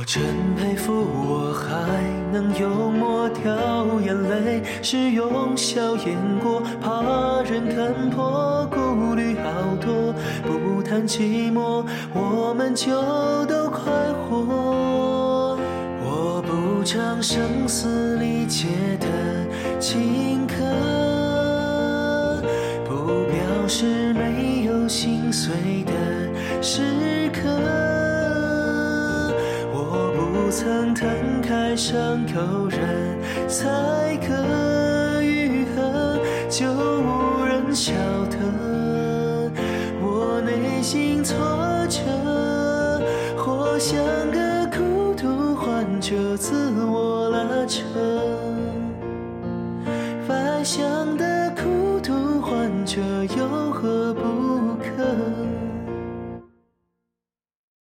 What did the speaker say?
我真佩服，我还能幽默掉眼泪，是用笑掩过，怕人看破，顾虑好多，不谈寂寞，我们就都快活。我不唱声嘶力竭的情歌，不表示没有心碎的时刻。曾摊开伤口，人才可愈合，就无人晓得我内心挫折，或像个孤独患者自我拉扯，外向的孤独患者又何？